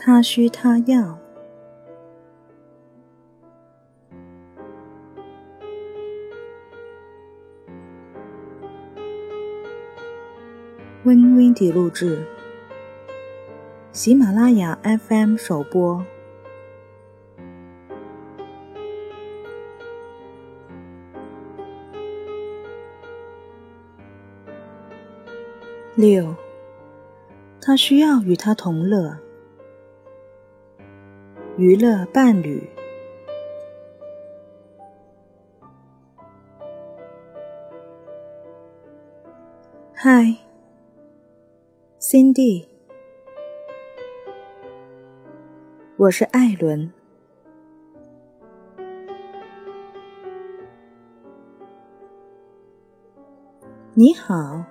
他需他要。温温迪录制，喜马拉雅 FM 首播。六，他需要与他同乐，娱乐伴侣。嗨，Cindy，我是艾伦。你好。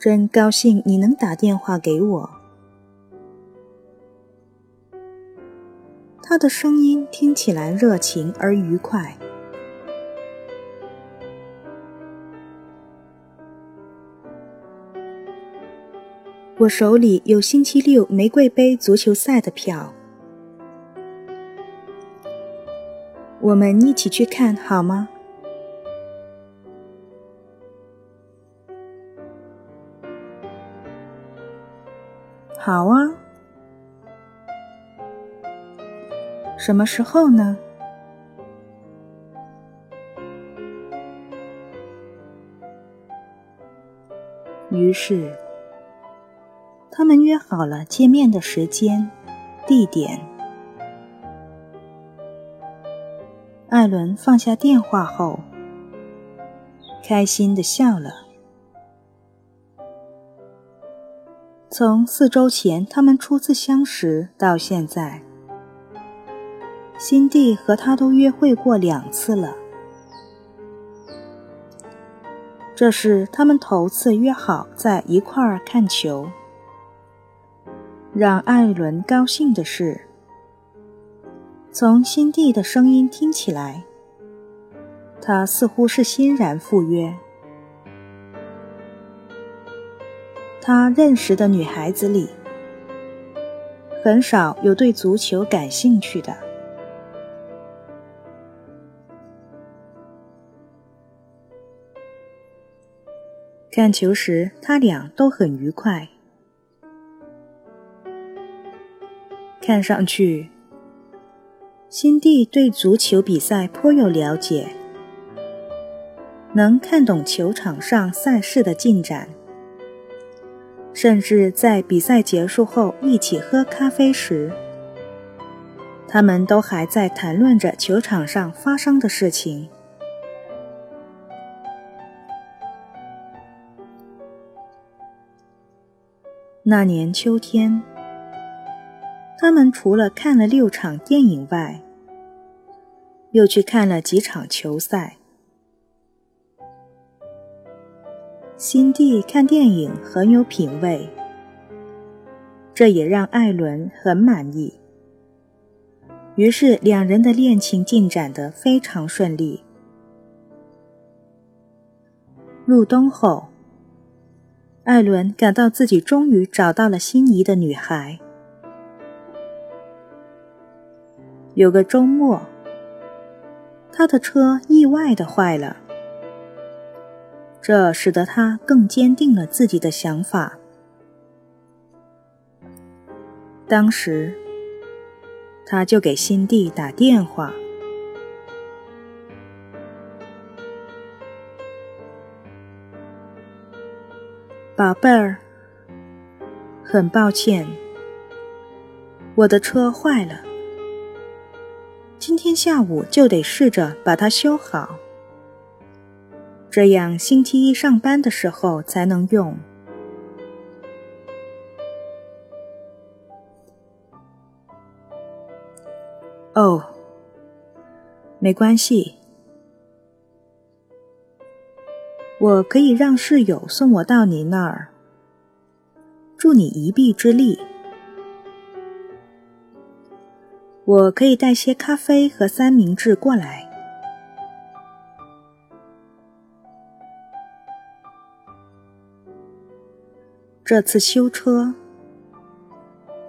真高兴你能打电话给我。他的声音听起来热情而愉快。我手里有星期六玫瑰杯足球赛的票，我们一起去看好吗？好啊，什么时候呢？于是，他们约好了见面的时间、地点。艾伦放下电话后，开心的笑了。从四周前他们初次相识到现在，辛蒂和他都约会过两次了。这是他们头次约好在一块儿看球。让艾伦高兴的是，从辛蒂的声音听起来，他似乎是欣然赴约。他认识的女孩子里，很少有对足球感兴趣的。看球时，他俩都很愉快。看上去，辛蒂对足球比赛颇有了解，能看懂球场上赛事的进展。甚至在比赛结束后一起喝咖啡时，他们都还在谈论着球场上发生的事情。那年秋天，他们除了看了六场电影外，又去看了几场球赛。辛蒂看电影很有品味，这也让艾伦很满意。于是两人的恋情进展得非常顺利。入冬后，艾伦感到自己终于找到了心仪的女孩。有个周末，他的车意外的坏了。这使得他更坚定了自己的想法。当时，他就给辛蒂打电话：“宝贝儿，很抱歉，我的车坏了，今天下午就得试着把它修好。”这样，星期一上班的时候才能用。哦，没关系，我可以让室友送我到你那儿。助你一臂之力，我可以带些咖啡和三明治过来。这次修车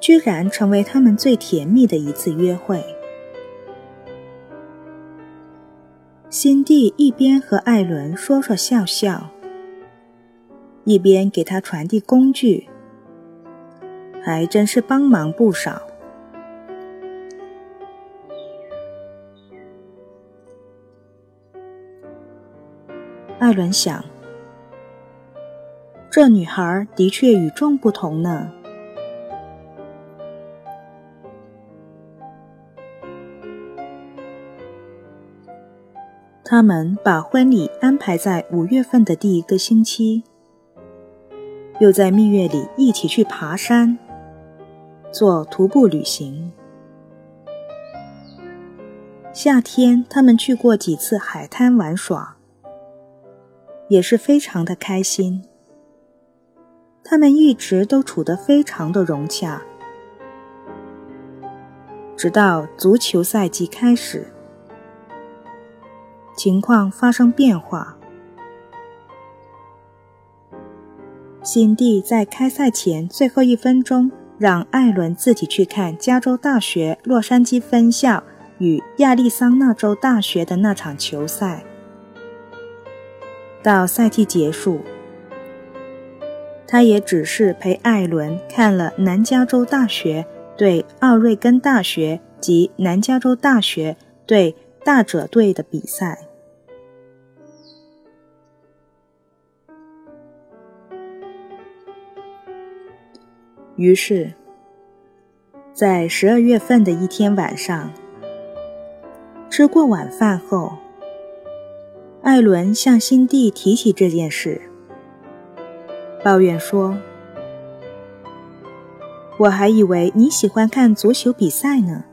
居然成为他们最甜蜜的一次约会。辛蒂一边和艾伦说说笑笑，一边给他传递工具，还真是帮忙不少。艾伦想，这女孩的确与众不同呢。他们把婚礼安排在五月份的第一个星期，又在蜜月里一起去爬山，做徒步旅行。夏天，他们去过几次海滩玩耍，也是非常的开心。他们一直都处得非常的融洽，直到足球赛季开始。情况发生变化。辛蒂在开赛前最后一分钟，让艾伦自己去看加州大学洛杉矶分校与亚利桑那州大学的那场球赛。到赛季结束，他也只是陪艾伦看了南加州大学对奥瑞根大学及南加州大学对。大者队的比赛。于是，在十二月份的一天晚上，吃过晚饭后，艾伦向辛蒂提起这件事，抱怨说：“我还以为你喜欢看足球比赛呢。”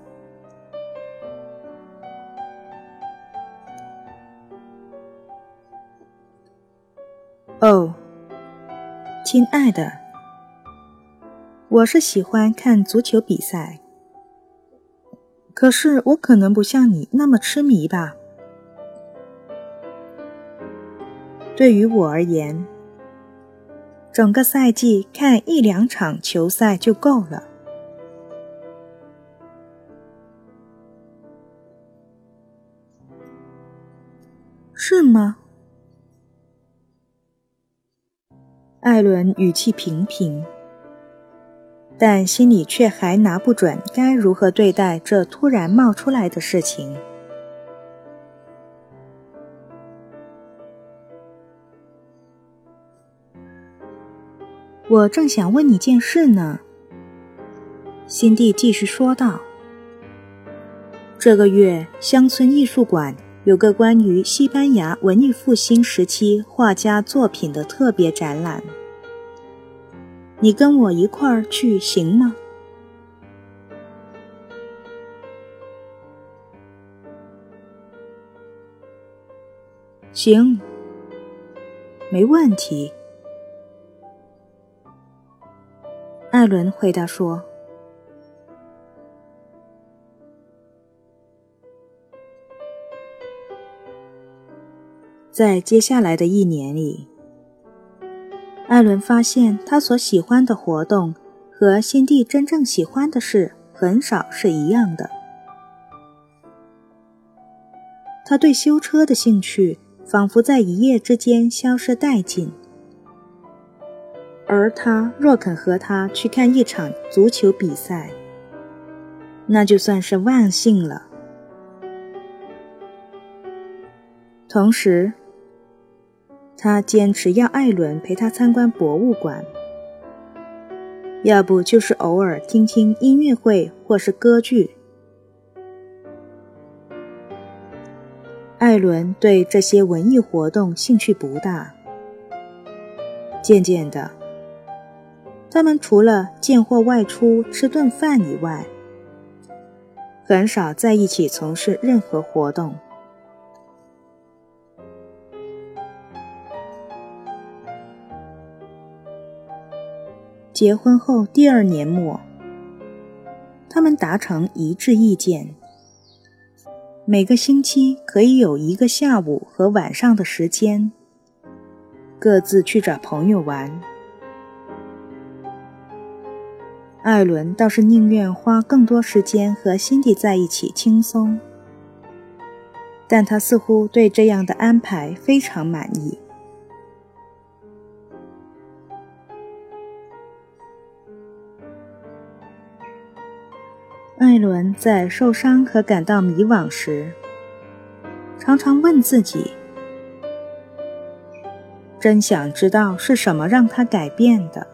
哦，亲爱的，我是喜欢看足球比赛，可是我可能不像你那么痴迷吧。对于我而言，整个赛季看一两场球赛就够了，是吗？艾伦语气平平，但心里却还拿不准该如何对待这突然冒出来的事情。我正想问你件事呢，辛蒂继续说道：“这个月乡村艺术馆。”有个关于西班牙文艺复兴时期画家作品的特别展览，你跟我一块儿去行吗？行，没问题。艾伦回答说。在接下来的一年里，艾伦发现他所喜欢的活动和辛蒂真正喜欢的事很少是一样的。他对修车的兴趣仿佛在一夜之间消失殆尽，而他若肯和他去看一场足球比赛，那就算是万幸了。同时，他坚持要艾伦陪他参观博物馆，要不就是偶尔听听音乐会或是歌剧。艾伦对这些文艺活动兴趣不大，渐渐的，他们除了见或外出吃顿饭以外，很少在一起从事任何活动。结婚后第二年末，他们达成一致意见：每个星期可以有一个下午和晚上的时间，各自去找朋友玩。艾伦倒是宁愿花更多时间和辛迪在一起轻松，但他似乎对这样的安排非常满意。艾伦在受伤和感到迷惘时，常常问自己：“真想知道是什么让他改变的。”